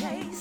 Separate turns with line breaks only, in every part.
place.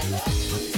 Bye.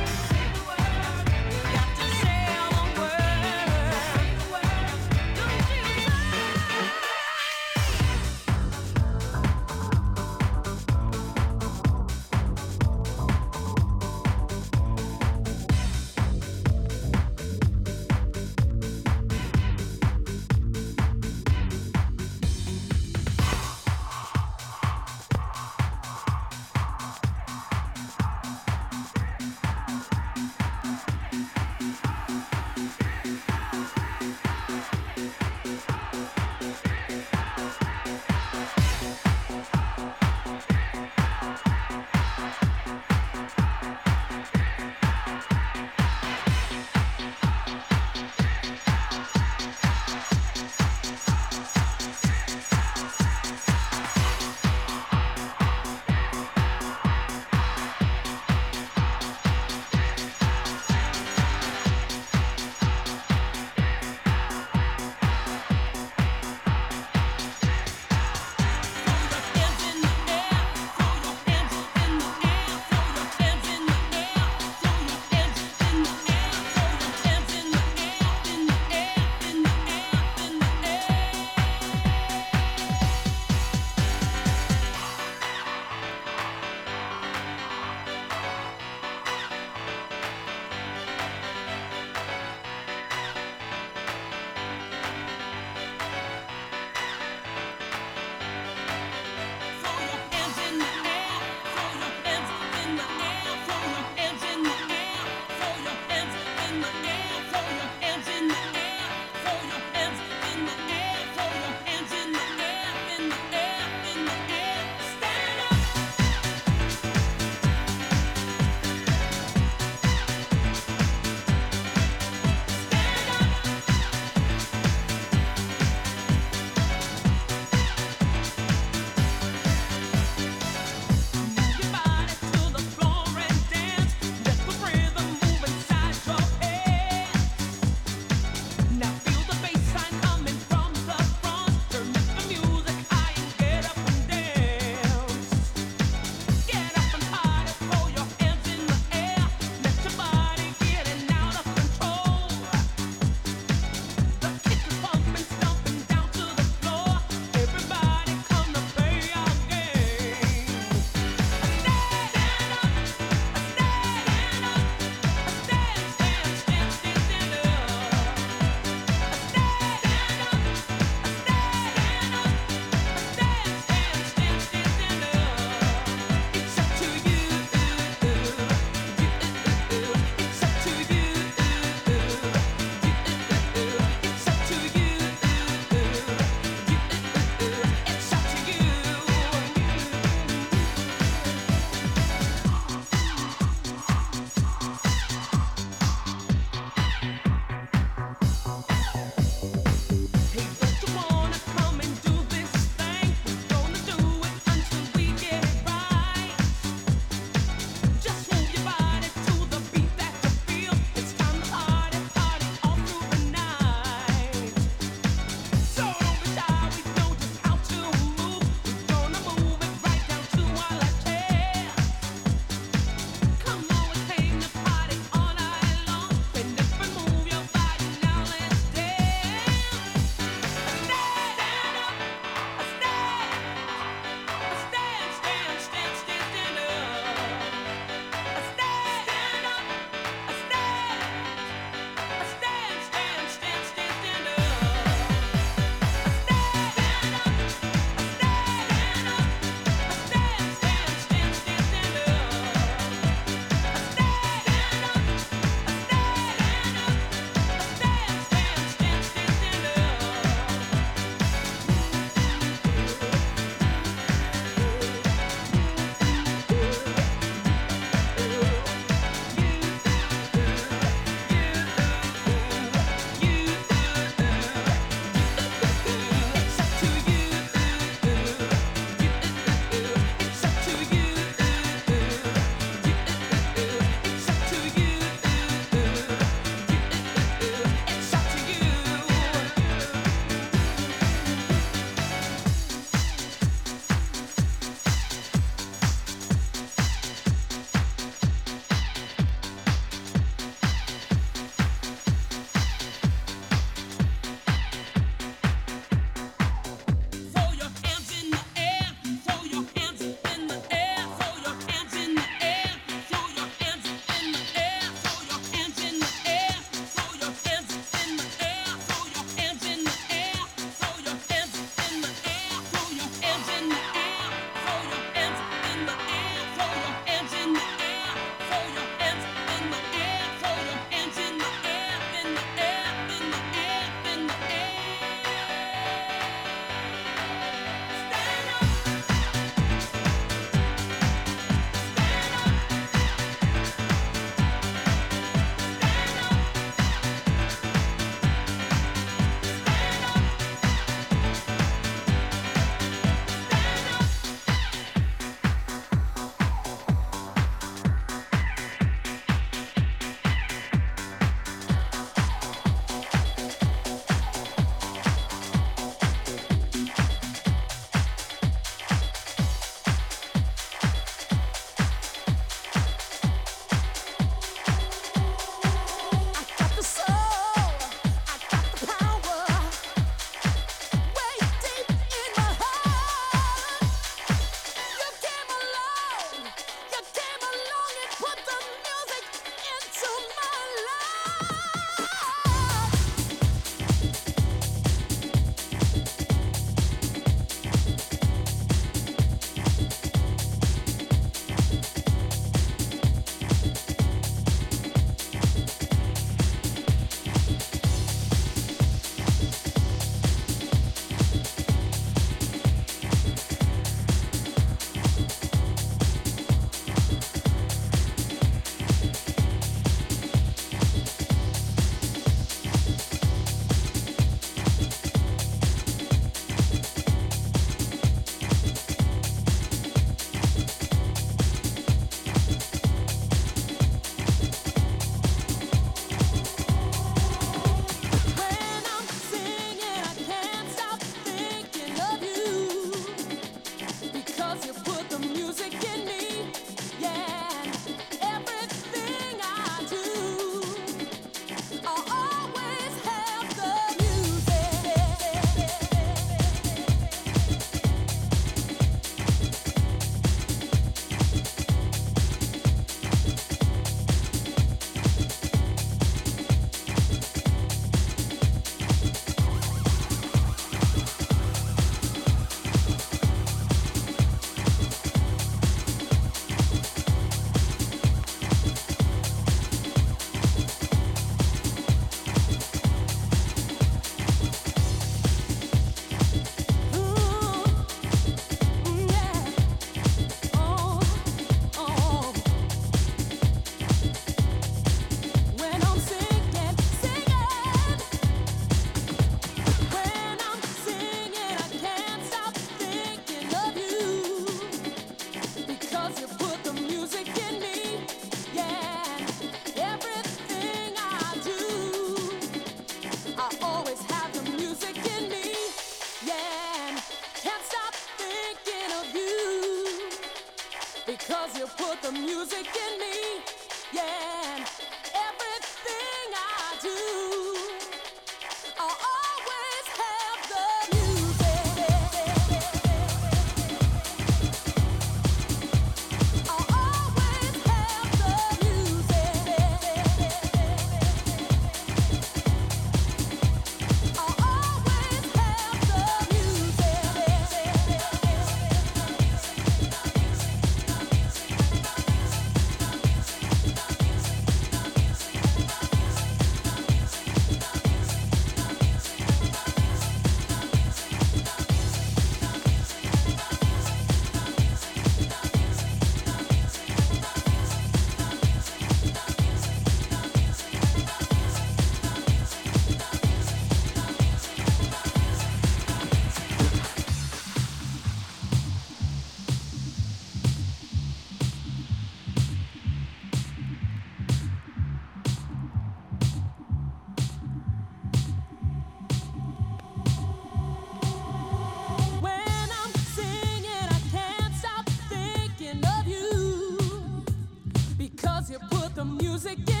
music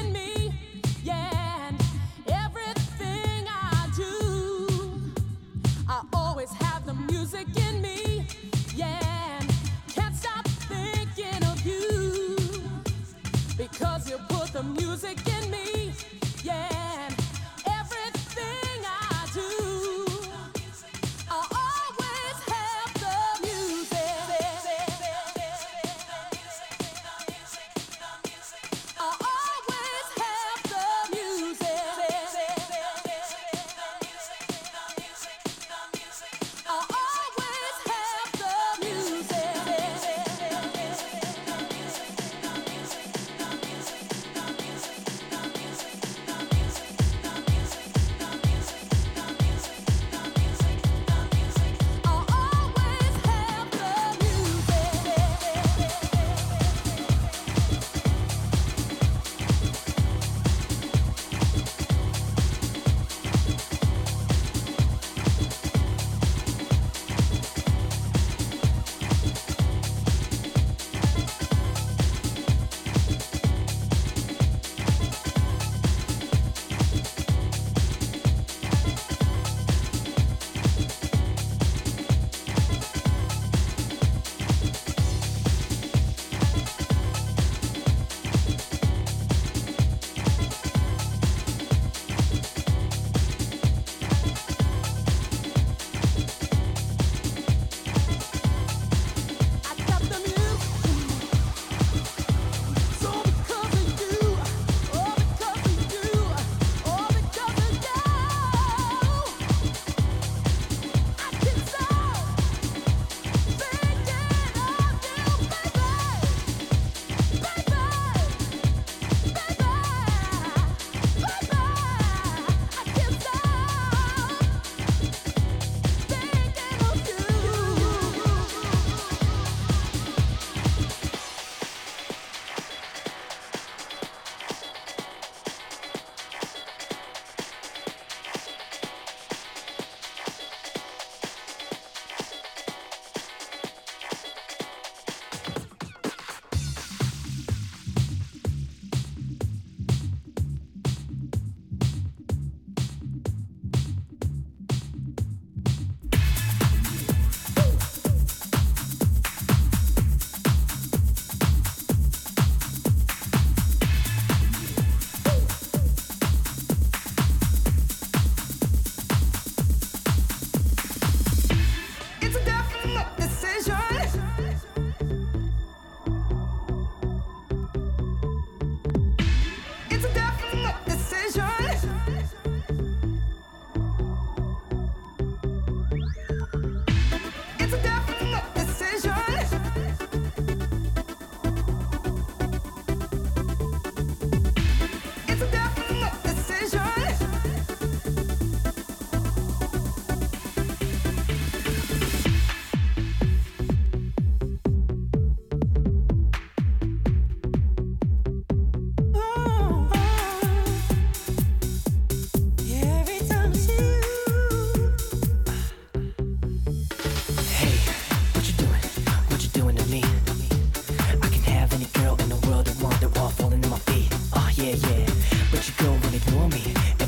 no